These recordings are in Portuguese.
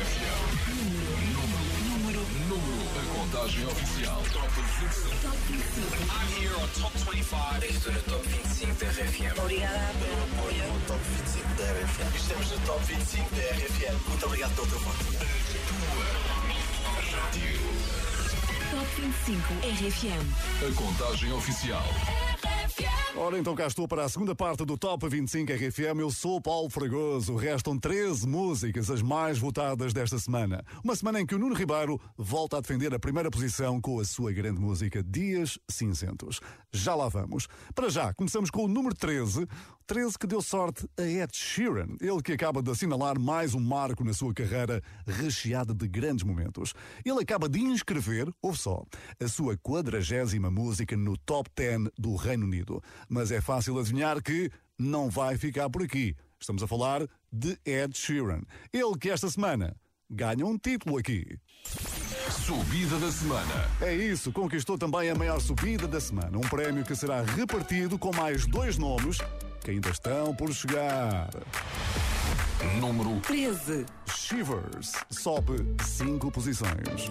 Número, número, número. A contagem oficial. Top 25. Top 25. I'm here on Top 25. Estou no Top 25 da RFM. Obrigada pelo apoio. No Top 25 da RFM. Estamos no Top 25 da RFM. Muito obrigado pelo teu voto. Top 25 RFM. A contagem oficial. Ora, então cá estou para a segunda parte do Top 25 RFM. Eu sou Paulo Fragoso. Restam 13 músicas, as mais votadas desta semana. Uma semana em que o Nuno Ribeiro volta a defender a primeira posição com a sua grande música Dias Cinzentos. Já lá vamos. Para já, começamos com o número 13. 13 que deu sorte a Ed Sheeran. Ele que acaba de assinalar mais um marco na sua carreira recheada de grandes momentos. Ele acaba de inscrever, ouve só, a sua quadragésima música no Top 10 do Reino Unido. Mas é fácil adivinhar que não vai ficar por aqui. Estamos a falar de Ed Sheeran. Ele que esta semana ganha um título aqui. Subida da semana. É isso, conquistou também a maior subida da semana. Um prémio que será repartido com mais dois nomes que ainda estão por chegar. Número 13. Shivers sobe cinco posições.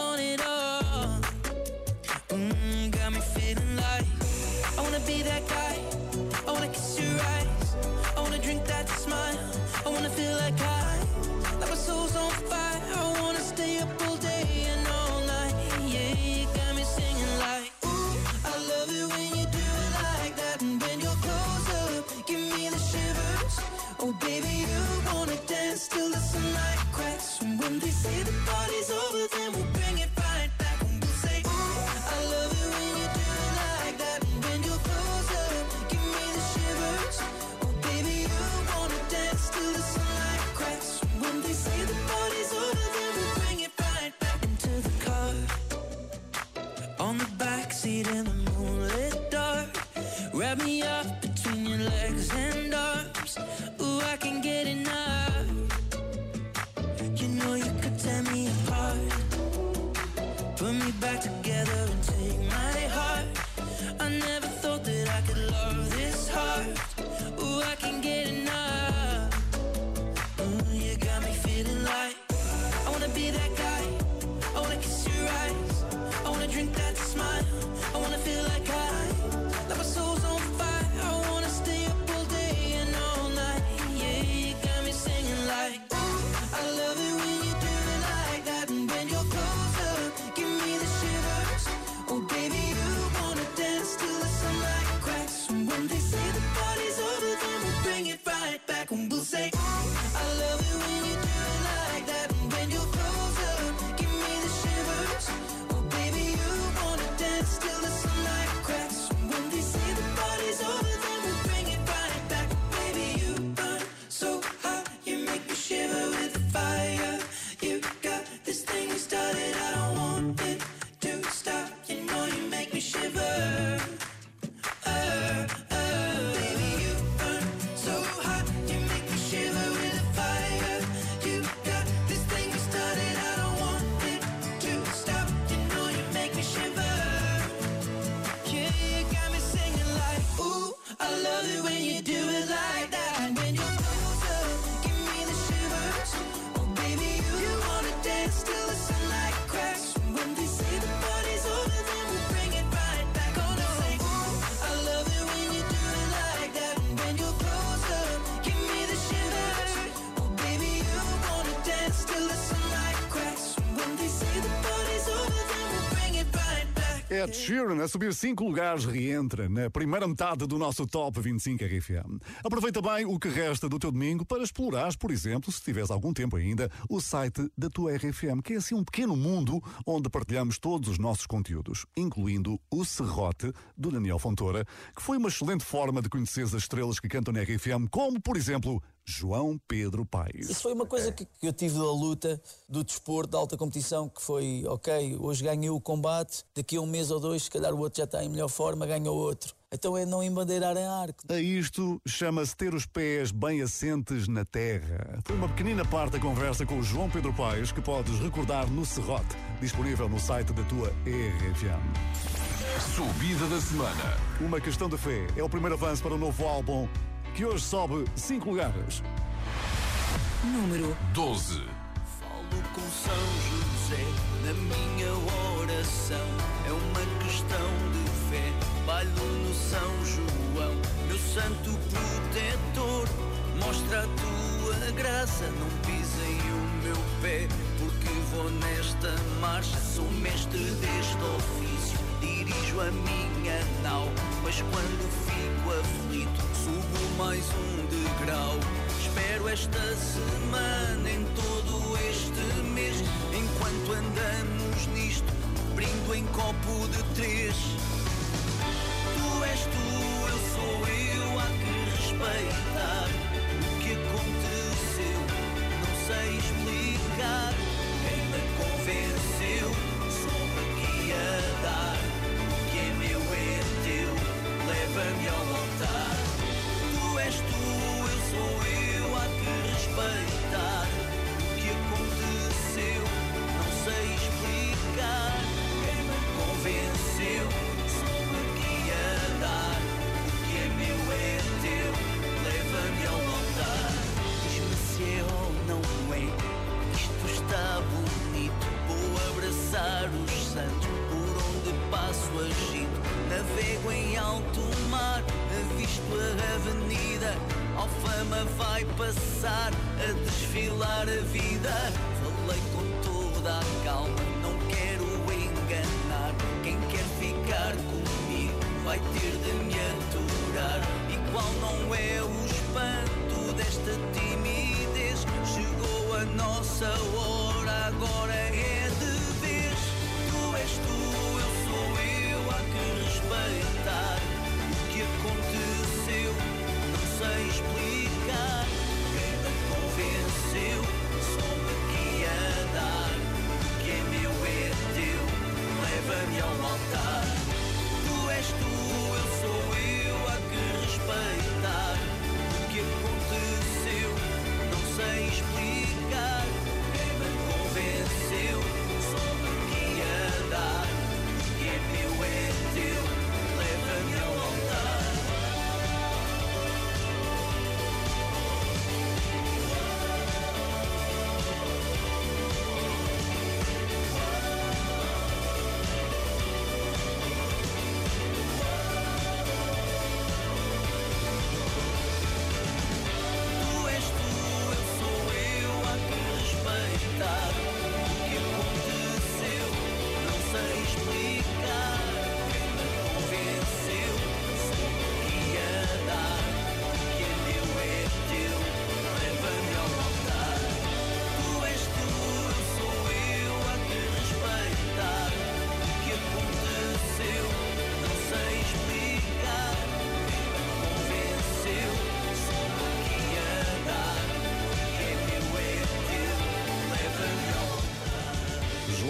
Ed Sheeran, a subir cinco lugares, reentra na primeira metade do nosso Top 25 RFM. Aproveita bem o que resta do teu domingo para explorar, por exemplo, se tiveres algum tempo ainda, o site da tua RFM, que é assim um pequeno mundo onde partilhamos todos os nossos conteúdos, incluindo o Serrote, do Daniel Fontoura, que foi uma excelente forma de conhecer as estrelas que cantam na RFM, como, por exemplo, João Pedro Paes. Isso foi uma coisa É. que, que eu tive da luta, do desporto, da alta competição, que foi, ok, hoje ganhei o combate, daqui a um mês ou dois, se calhar o outro já está em melhor forma, ganha o outro. Então é não embandeirar em arco. A isto chama-se ter os pés bem assentes na terra. Foi uma pequenina parte da conversa com o João Pedro Paes que podes recordar no Serrote, disponível no site da tua RFM. Subida da semana. Uma questão de fé é o primeiro avanço para o novo álbum que hoje sobe 5 lugares. Número 12. Falo com São José na minha oração. É uma questão de fé. Bailo no São João, meu santo protetor. Mostra a tua graça, não pisem o meu pé. Porque vou nesta marcha, sou mestre deste ofício. Dirijo a minha nau, mas quando fico aflito, subo mais um degrau. Espero esta semana em todo este mês, enquanto andamos nisto, brindo em copo de três. Tu és tu, eu sou eu, há que respeitar o que aconteceu. Não sei explicar, quem me convenceu, soube aqui a dar.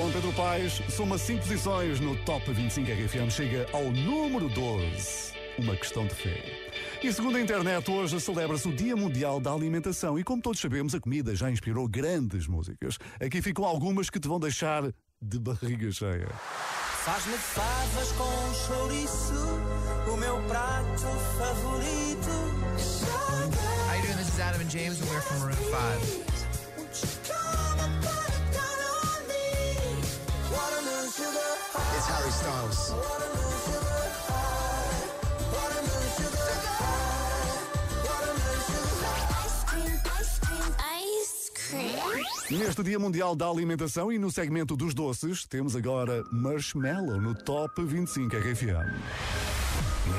João Pedro Paes soma 5 posições no Top 25 RFM, chega ao número 12. Uma questão de fé. E segundo a internet, hoje celebra-se o Dia Mundial da Alimentação e, como todos sabemos, a comida já inspirou grandes músicas. Aqui ficam algumas que te vão deixar de barriga cheia. Faz-me favas com chouriço, o meu prato favorito. How you doing? This is Adam and James, and we're from Maroon 5. Harry Styles. Neste Dia Mundial da Alimentação e no segmento dos doces, temos agora Marshmallow no Top 25 RFM.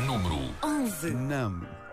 Número 11. Nam.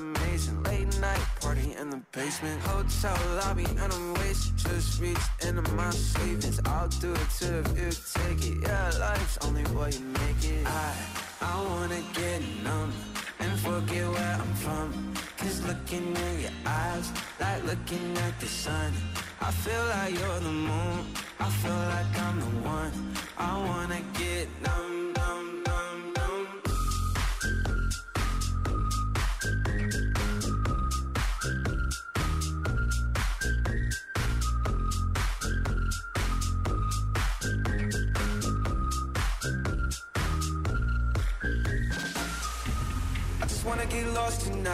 Amazing. Late night party in the basement. Hotel lobby and I'm wasted. Just reached into my savings. I'll do it too if you take it. Yeah, life's only what you make it. I, I wanna get numb and forget where I'm from. Cause looking in your eyes, like looking at the sun. I feel like you're the moon. I feel like I'm the one. I wanna get numb, numb,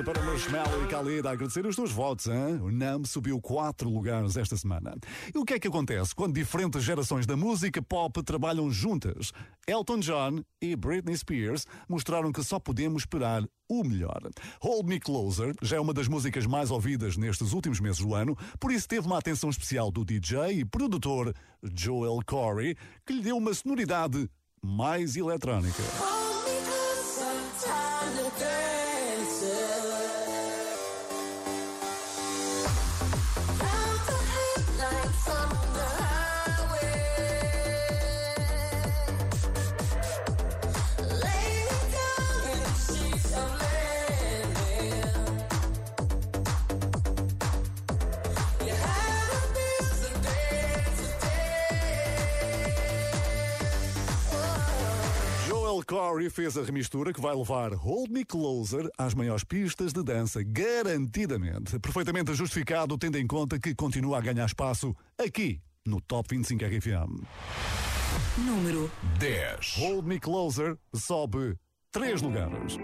Balança para Marshmallow e Khalid a agradecer os dois votos. Hein? O NAM subiu quatro lugares esta semana. E o que é que acontece quando diferentes gerações da música pop trabalham juntas? Elton John e Britney Spears mostraram que só podemos esperar o melhor. Hold Me Closer já é uma das músicas mais ouvidas nestes últimos meses do ano, por isso teve uma atenção especial do DJ e produtor Joel Corey, que lhe deu uma sonoridade mais eletrónica. Corey fez a remistura que vai levar Hold Me Closer às maiores pistas de dança, garantidamente. Perfeitamente justificado, tendo em conta que continua a ganhar espaço aqui no Top 25 RFM. Número 10. Hold Me Closer sobe três lugares.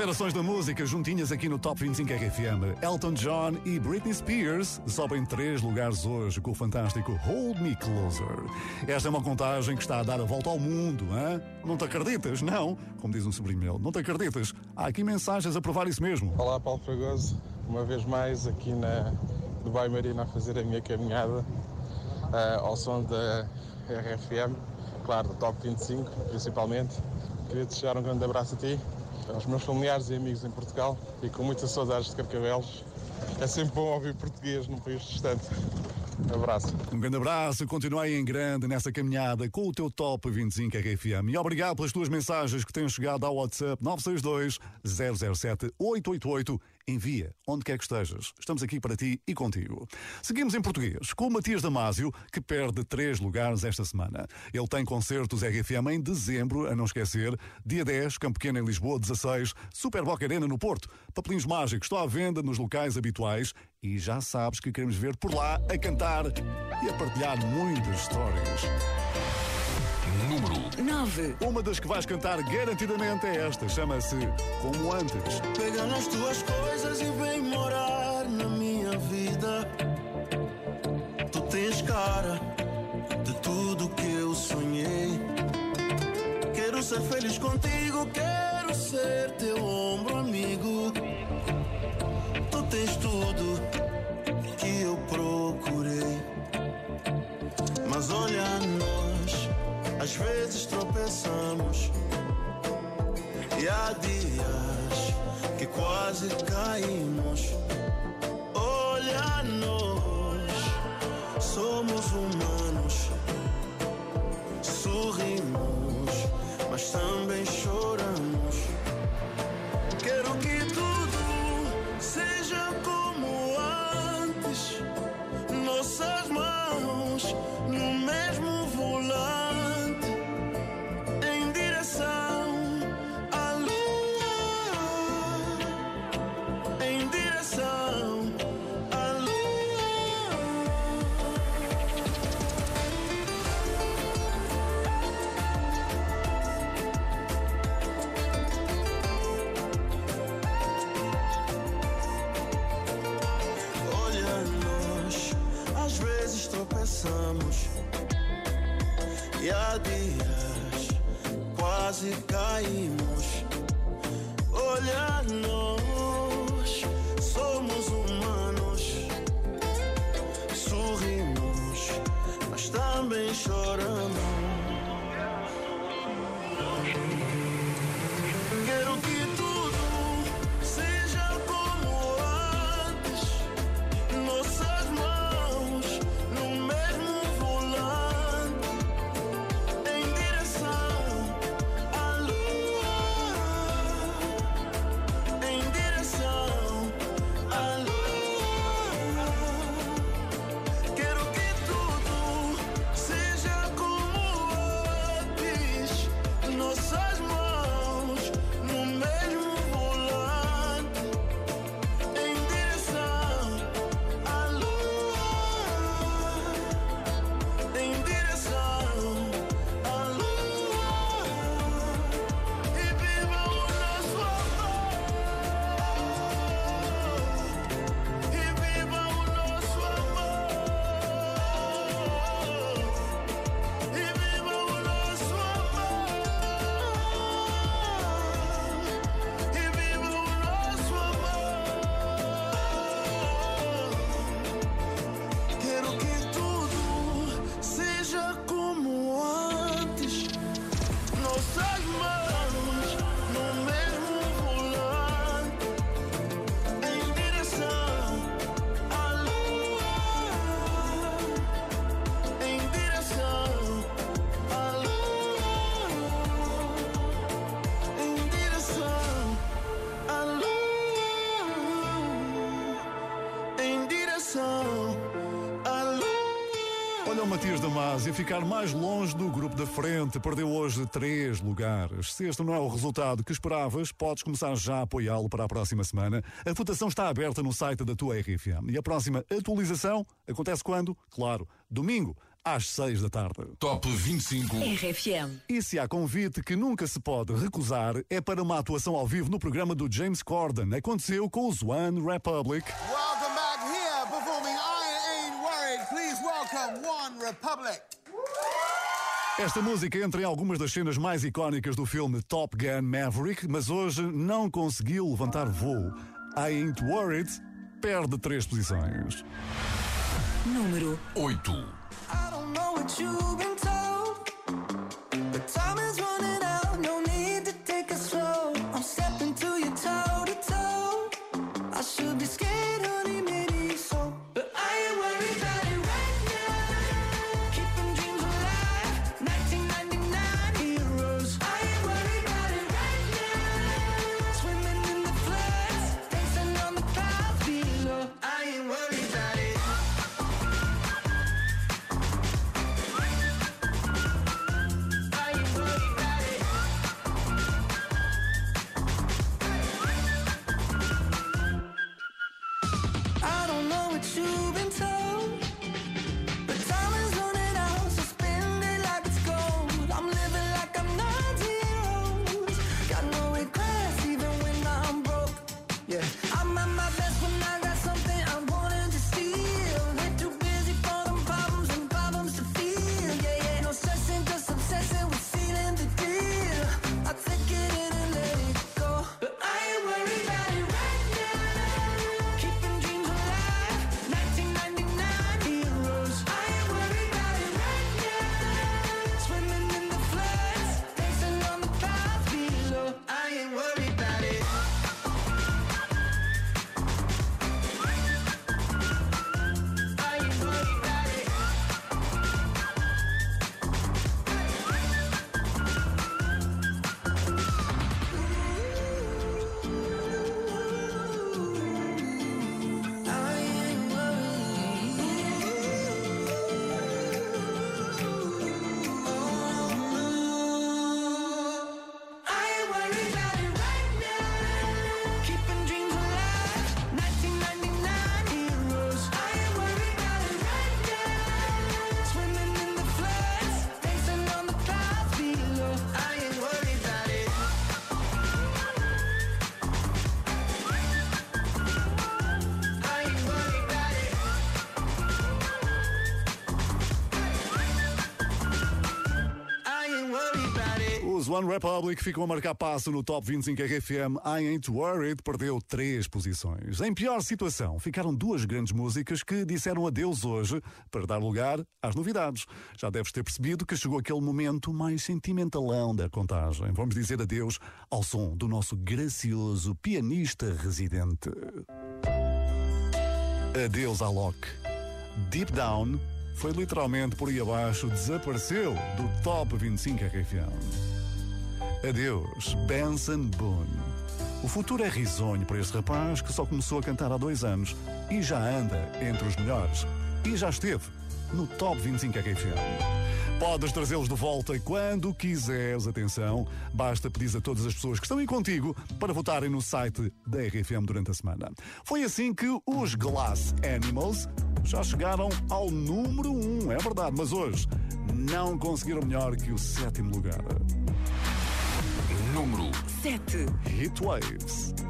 Gerações da música juntinhas aqui no Top 25 RFM. Elton John e Britney Spears sobem três lugares hoje com o fantástico Hold Me Closer. Esta é uma contagem que está a dar a volta ao mundo, hein? Não te acreditas? Não. Como diz um sobrinho meu, não te acreditas? Há aqui mensagens a provar isso mesmo. Olá, Paulo Fragoso. Uma vez mais aqui na Dubai Marina a fazer a minha caminhada uh, ao som da RFM, claro, do Top 25 principalmente. Queria desejar um grande abraço a ti, aos meus familiares e amigos em Portugal e com muitas saudades de Carcavelos. É sempre bom ouvir português num país distante. Um abraço. Um grande abraço, continua aí em grande nessa caminhada com o teu Top 25 RFM. E obrigado pelas tuas mensagens que têm chegado ao WhatsApp 962 007 888 Envia, onde quer que estejas. Estamos aqui para ti e contigo. Seguimos em português, com o Matias Damasio, que perde três lugares esta semana. Ele tem concertos RFM em dezembro, a não esquecer. Dia 10, Campo Pequeno em Lisboa, 16, Super Boca Arena no Porto. Papelinhos mágicos, estão à venda nos locais habituais e já sabes que queremos ver por lá a cantar e a partilhar muitas histórias. Número 9. Uma das que vais cantar garantidamente é esta, chama-se Como Antes. Pega nas tuas coisas e vem morar na minha vida. Tu tens cara de tudo que eu sonhei. Quero ser feliz contigo, quero ser teu ombro amigo. Tu tens tudo que eu procurei. Mas olha às vezes tropeçamos. E há dias que quase caímos. Olha nós, somos humanos. Sorrimos, mas também choramos. E há dias quase caímos. Olha nós, somos humanos, sorrimos, mas também choramos. Lua. Olha o Matias Damasio ficar mais longe do grupo da frente. Perdeu hoje três lugares. Se este não é o resultado que esperavas, podes começar já a apoiá-lo para a próxima semana. A votação está aberta no site da tua RFM. E a próxima atualização acontece quando? Claro, domingo, às 6 da tarde. Top 25. RFM. E se há convite que nunca se pode recusar, é para uma atuação ao vivo no programa do James Corden. Aconteceu com os One Republic. Welcome Esta música entra em algumas das cenas mais icónicas do filme Top Gun Maverick, mas hoje não conseguiu levantar voo. I Ain't Worried perde três posições. Número 8. I don't know what you've been One Republic ficam a marcar passo no Top 25 RFM. I Ain't Worried perdeu três posições. Em pior situação, ficaram duas grandes músicas que disseram adeus hoje para dar lugar às novidades. Já deves ter percebido que chegou aquele momento mais sentimentalão da contagem. Vamos dizer adeus ao som do nosso gracioso pianista residente. Adeus à Locke. Deep Down foi literalmente por aí abaixo, desapareceu do Top 25 RFM. Adeus, Benson Boone. O futuro é risonho para este rapaz que só começou a cantar há dois anos e já anda entre os melhores. E já esteve no Top 25 RFM. Podes trazê-los de volta quando quiseres, atenção. Basta pedir a todas as pessoas que estão aí contigo para votarem no site da RFM durante a semana. Foi assim que os Glass Animals já chegaram ao número 1, um, é verdade, mas hoje não conseguiram melhor que o sétimo lugar. Número 7. Heat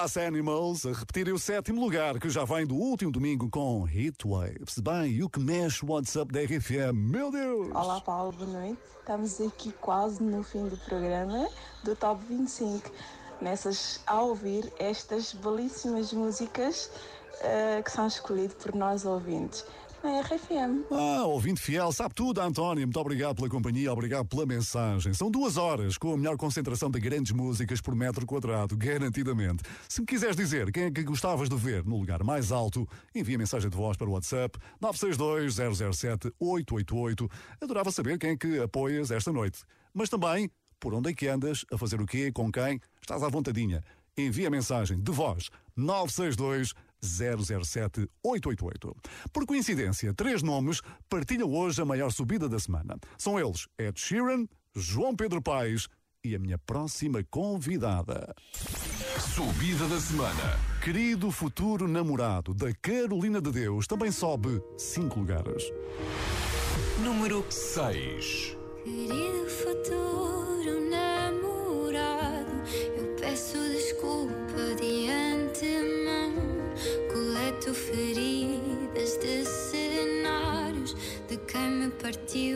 Glass Animals a repetirem o sétimo lugar, que já vem do último domingo com Heatwaves. Bem, e o que mexe o WhatsApp da RFM? Meu Deus! Olá Paulo, boa noite. Estamos aqui quase no fim do programa do Top 25. Nessas a ouvir estas belíssimas músicas eh, que são escolhidas por nós ouvintes na RFM. Ah, ouvinte fiel, sabe tudo, António. Muito obrigado pela companhia, obrigado pela mensagem. São duas horas com a melhor concentração de grandes músicas por metro quadrado, garantidamente. Se me quiseres dizer quem é que gostavas de ver no lugar mais alto, envia mensagem de voz para o WhatsApp 962-007-888. Adorava saber quem é que apoias esta noite. Mas também, por onde é que andas, a fazer o quê, com quem, estás à vontadinha. Envia mensagem de voz 962 007 888. Por coincidência, três nomes partilham hoje a maior subida da semana. São eles Ed Sheeran, João Pedro Paes e a minha próxima convidada. Subida da semana. Querido futuro namorado da Carolina de Deus também sobe cinco lugares. Número 6. Querido futuro namorado, eu peço partiu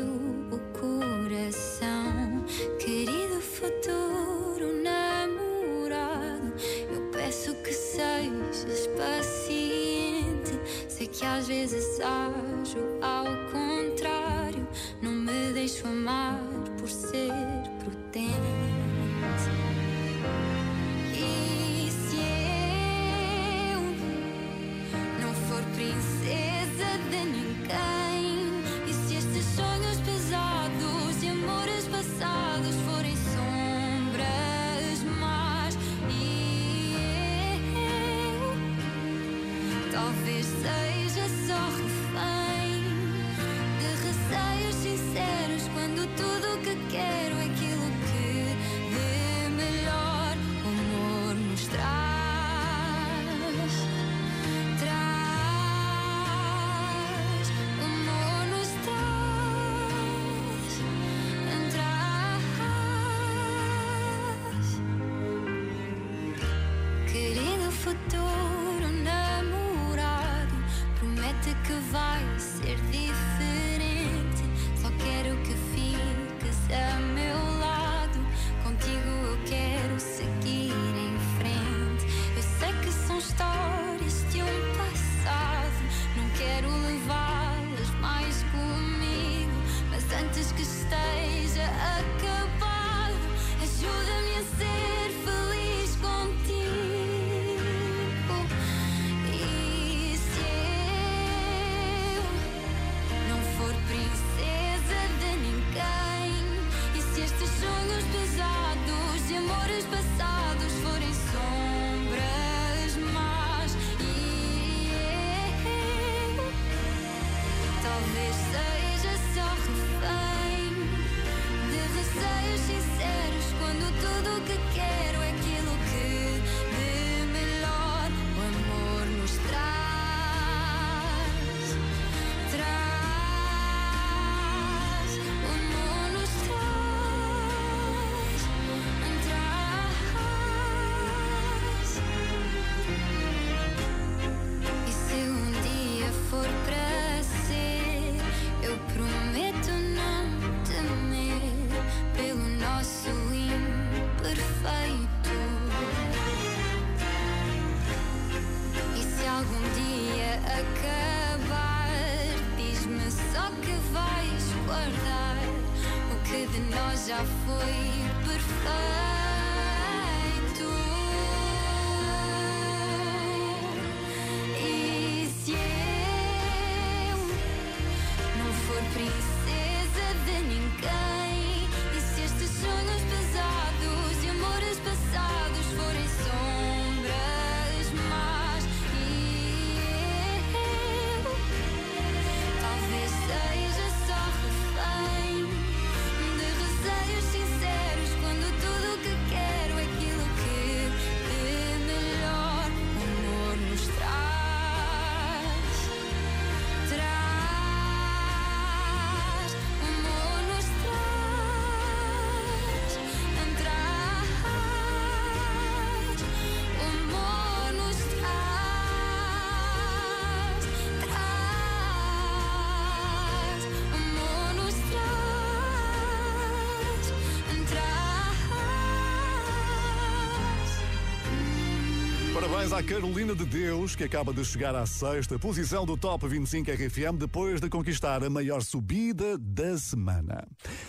Parabéns à Carolina de Deus, que acaba de chegar à sexta posição do Top 25 RFM depois de conquistar a maior subida da semana.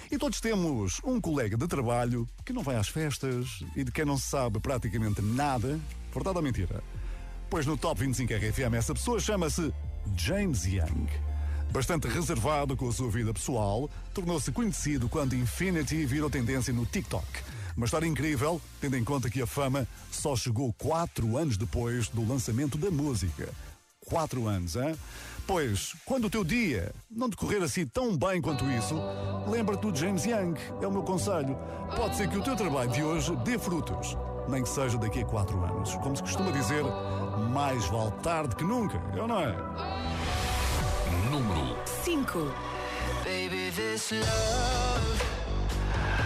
E todos temos um colega de trabalho que não vai às festas e de quem não se sabe praticamente nada. Verdade ou mentira? Pois no Top 25 RFM essa pessoa chama-se James Young. Bastante reservado com a sua vida pessoal, tornou-se conhecido quando Infinity virou tendência no TikTok. Uma história incrível, tendo em conta que a fama só chegou quatro anos depois do lançamento da música. Quatro anos, hein? Pois, quando o teu dia não decorrer assim tão bem quanto isso, lembra-te do James Young. É o meu conselho. Pode ser que o teu trabalho de hoje dê frutos, nem que seja daqui a quatro anos. Como se costuma dizer, mais vale tarde que nunca, é ou não é? Número 5. Baby, this love,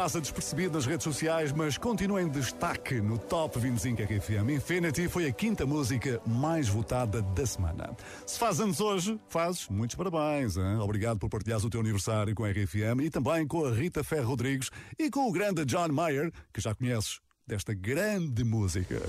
Passa despercebido nas redes sociais, mas continua em destaque no Top 25 RFM. Infinity foi a quinta música mais votada da semana. Se faz anos hoje, fazes muitos parabéns. Hein? Obrigado por partilhares o teu aniversário com a RFM e também com a Rita Ferro Rodrigues e com o grande John Mayer, que já conheces desta grande música.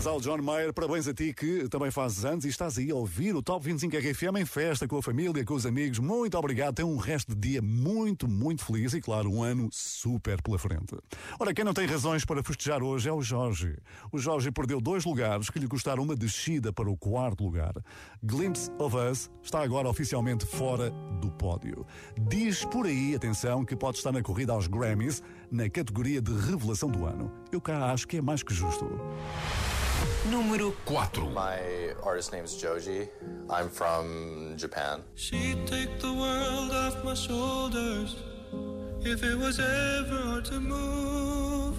Parabéns ao John Mayer, parabéns a ti que também fazes anos e estás aí a ouvir o Top 25 RFM em festa com a família, com os amigos. Muito obrigado, tem um resto de dia muito, muito feliz e, claro, um ano super pela frente. Ora, quem não tem razões para festejar hoje é o Jorge. O Jorge perdeu dois lugares que lhe custaram uma descida para o quarto lugar. Glimpse of Us está agora oficialmente fora do pódio. Diz por aí, atenção, que pode estar na corrida aos Grammys na categoria de revelação do ano. Eu cá acho que é mais que justo. Número 4. My artist name is Joji. I'm from Japan. She'd take the world off my shoulders if it was ever hard to move.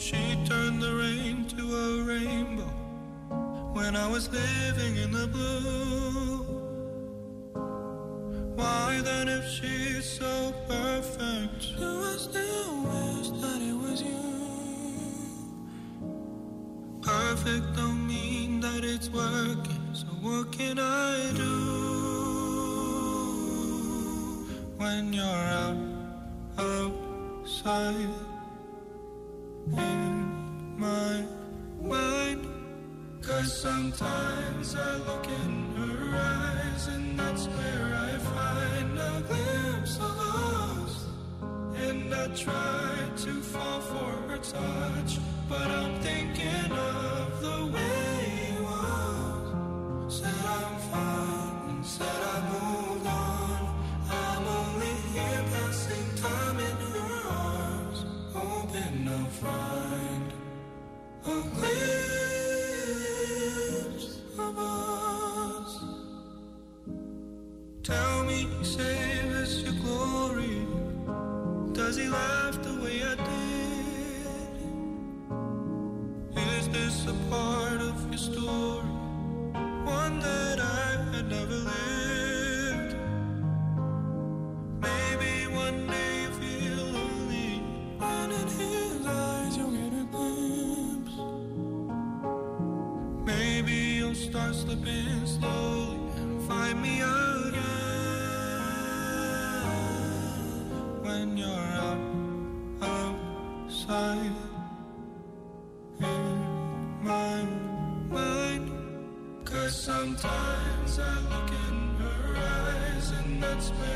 She'd turn the rain to a rainbow when I was living in the blue. Why then, if she's so perfect, do I still wish that it was you? Perfect don't mean that it's working, so what can I do when you're out outside in my mind? Cause sometimes I look in her eyes, and that's where I find a glimpse of us. And I try to fall for her touch, but I'm thinking of the way was. Said I'm fine, said I moved on. I'm only here passing time in her arms, hoping I'll find a glimpse of us. Tell me, your glory. Does he laugh and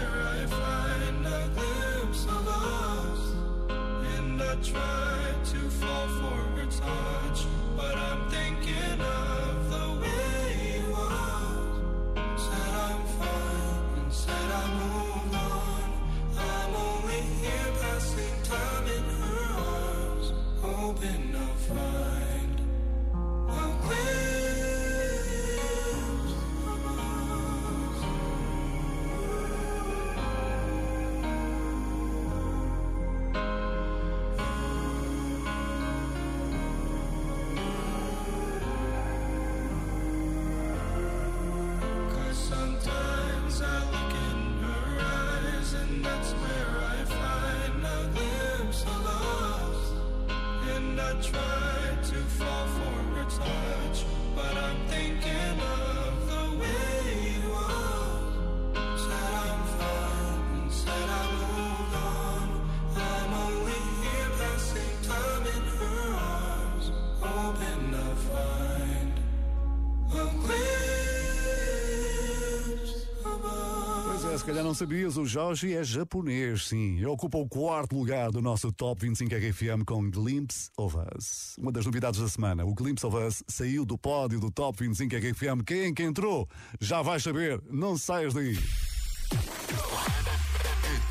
calhar não sabias, o Jorge é japonês, sim. Ocupa o quarto lugar do nosso Top 25 RFM com Glimpse of Us. Uma das novidades da semana, o Glimpse of Us saiu do pódio do Top 25 RFM. Quem é que entrou? Já vais saber, não saias daí.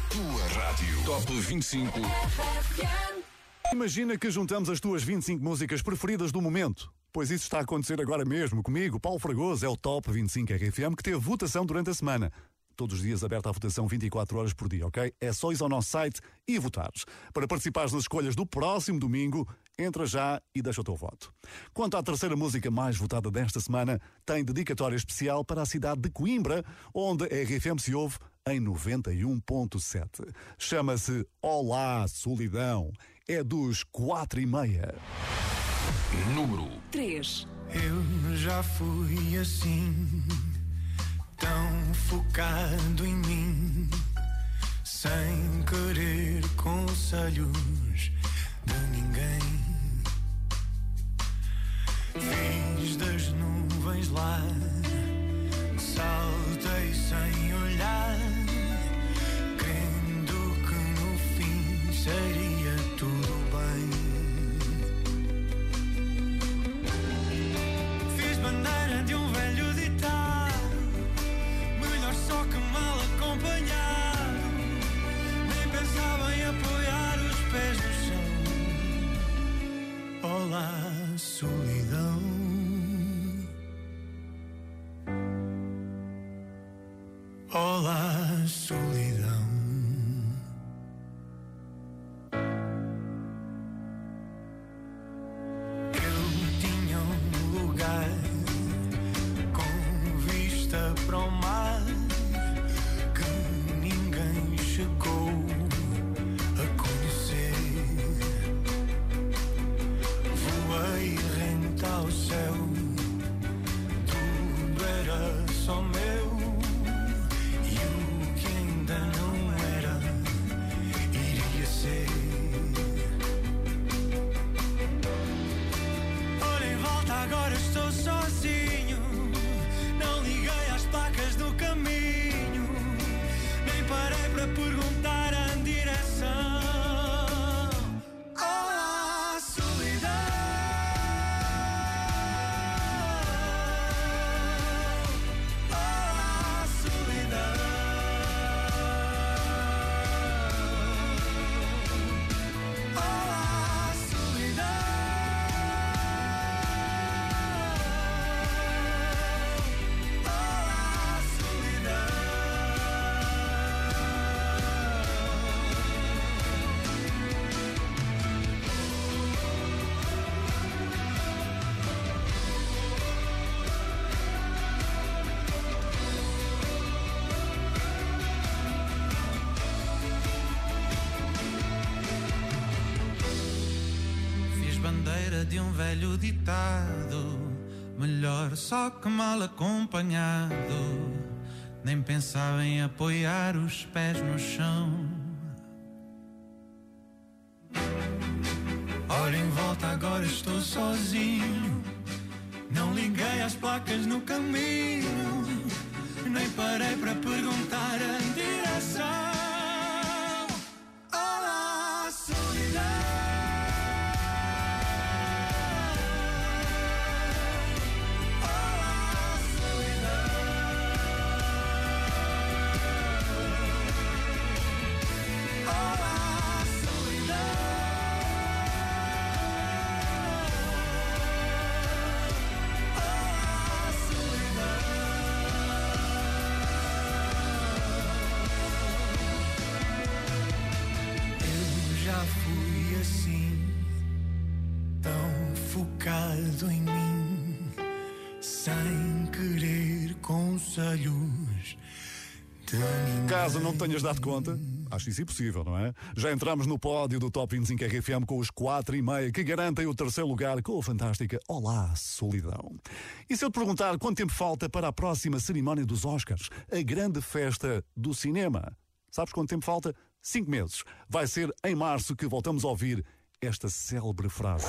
Tua rádio. Top 25. Imagina que juntamos as tuas 25 músicas preferidas do momento. Pois isso está a acontecer agora mesmo comigo. Paulo Fragoso é o Top 25 RFM que teve votação durante a semana. Todos os dias aberta a votação 24 horas por dia, ok? É só ir ao nosso site e votares. Para participares nas escolhas do próximo domingo, entra já e deixa o teu voto. Quanto à terceira música mais votada desta semana, tem dedicatória especial para a cidade de Coimbra, onde a RFM se ouve em 91.7. Chama-se Olá Solidão. É dos quatro e meia. Número 3. Eu já fui assim, tão focado em mim, sem querer conselhos de ninguém. Fiz das nuvens lá, saltei sem olhar, crendo que no fim seria velho ditado Melhor só que mal acompanhado. Nem pensava em apoiar os pés no chão não tenhas dado conta, Acho isso impossível, não é? Já entramos no pódio do Top 25 RFM com os 4 e meia que garantem o terceiro lugar com a fantástica Olá, Solidão. E se eu te perguntar quanto tempo falta para a próxima cerimónia dos Oscars, a grande festa do cinema? Sabes quanto tempo falta? Cinco meses. Vai ser em março que voltamos a ouvir esta célebre frase.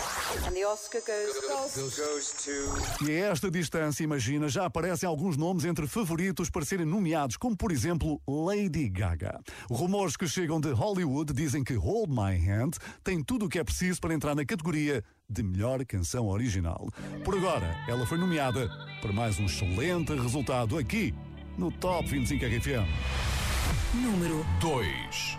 And the Oscar goes, Goes to. E a esta distância, imagina, já aparecem alguns nomes entre favoritos para serem nomeados, como por exemplo Lady Gaga. Rumores que chegam de Hollywood dizem que Hold My Hand tem tudo o que é preciso para entrar na categoria de melhor canção original. Por agora, ela foi nomeada para mais um excelente resultado aqui no Top 25 RFM. número 2.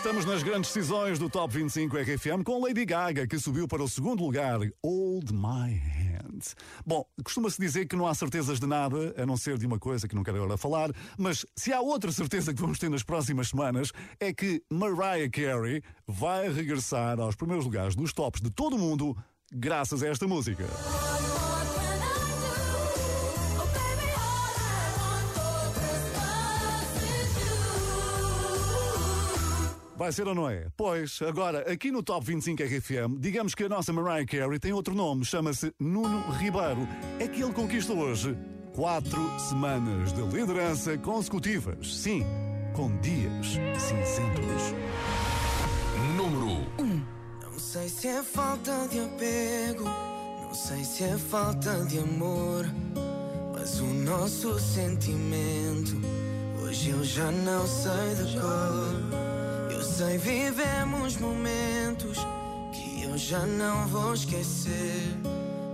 Estamos nas grandes decisões do Top 25 RFM com Lady Gaga, que subiu para o segundo lugar, Hold My Hand. Bom, costuma-se dizer que não há certezas de nada, a não ser de uma coisa que não quero agora falar, mas se há outra certeza que vamos ter nas próximas semanas, é que Mariah Carey vai regressar aos primeiros lugares dos tops de todo o mundo graças a esta música. Vai ser ou não é? Pois, agora, aqui no Top 25 RFM, digamos que a nossa Mariah Carey tem outro nome, chama-se Nuno Ribeiro. É que ele conquista hoje quatro semanas de liderança consecutivas. Sim, com dias cinzentos. Número 1. Não sei se é falta de apego, não sei se é falta de amor. Mas o nosso sentimento hoje eu já não sei de cor. Eu sei vivemos momentos que eu já não vou esquecer.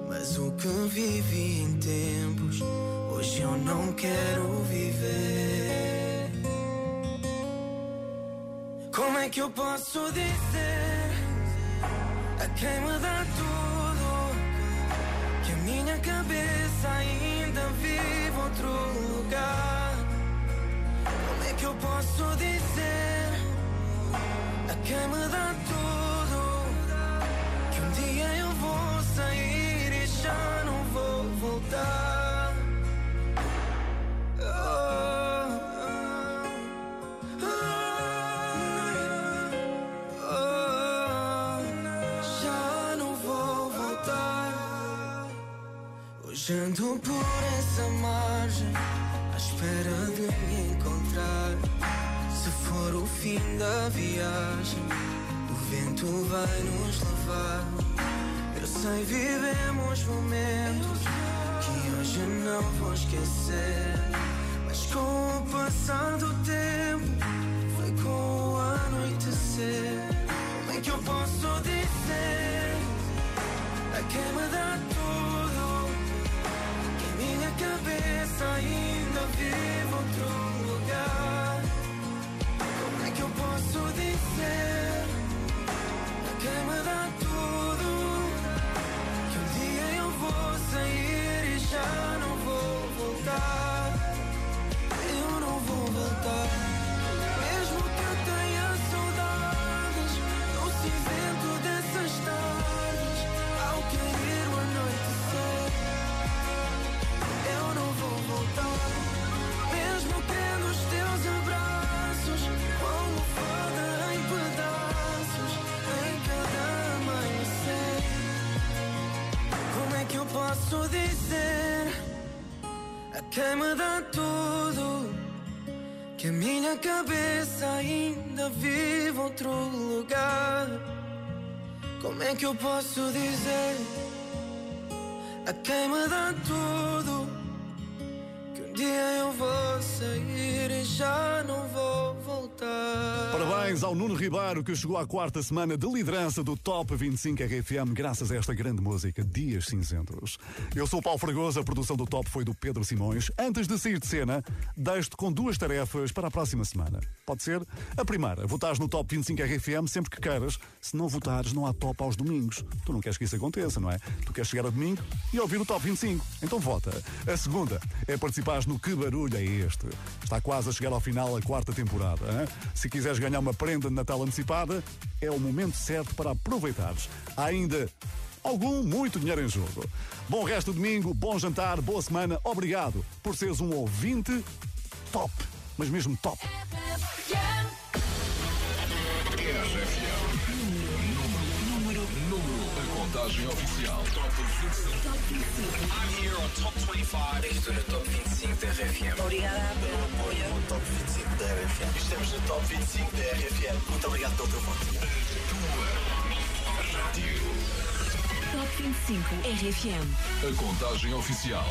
Mas o que vivi em tempos hoje eu não quero viver. Como é que eu posso dizer a quem me dá tudo que a minha cabeça ainda vive outro lugar? Como é que eu posso dizer a quem me dá tudo que um dia eu vou sair e já não vou voltar? Já não vou voltar. Hoje ando por essa margem à espera de me encontrar. For o fim da viagem, o vento vai nos levar. Eu sei, vivemos momentos que hoje não vou esquecer. Mas com o passar do tempo, foi com o anoitecer. Como é que eu posso dizer a quem me dá tudo? Que a minha cabeça ainda vive posso dizer quem me dá tudo? Que um dia eu vou sair e já não vou voltar. Eu não vou voltar. Me dá tudo que a minha cabeça ainda vive outro lugar? Como é que eu posso dizer a quem me dá tudo que um dia eu vou sair e já não vou voltar? Parabéns ao Nuno Ribeiro que chegou à quarta semana de liderança do Top 25 RFM graças a esta grande música, Dias Cinzentos. Eu sou o Paulo Fragoso, a produção do Top foi do Pedro Simões. Antes de sair de cena, deixo-te com duas tarefas para a próxima semana. Pode ser? A primeira, votares no Top 25 RFM sempre que queiras. Se não votares, não há top aos domingos. Tu não queres que isso aconteça, não é? Tu queres chegar a domingo e ouvir o Top 25. Então vota. A segunda é participares no Que Barulho é Este. Está quase a chegar ao final a quarta temporada. Hein? Se quiseres ganhar uma prenda de Natal antecipada, é o momento certo para aproveitares. Há ainda algum, muito dinheiro em jogo. Bom resto de domingo, bom jantar, boa semana. Obrigado por seres um ouvinte top, mas mesmo top. Contagem oficial. Top 25. I'm here on Top 25. Estou no Top 25 da RFM. Obrigada pelo apoio no Top 25 da RFM. Estamos no Top 25 da RFM. Muito obrigado pelo teu voto. Rádio. Top 25 RFM. A contagem oficial.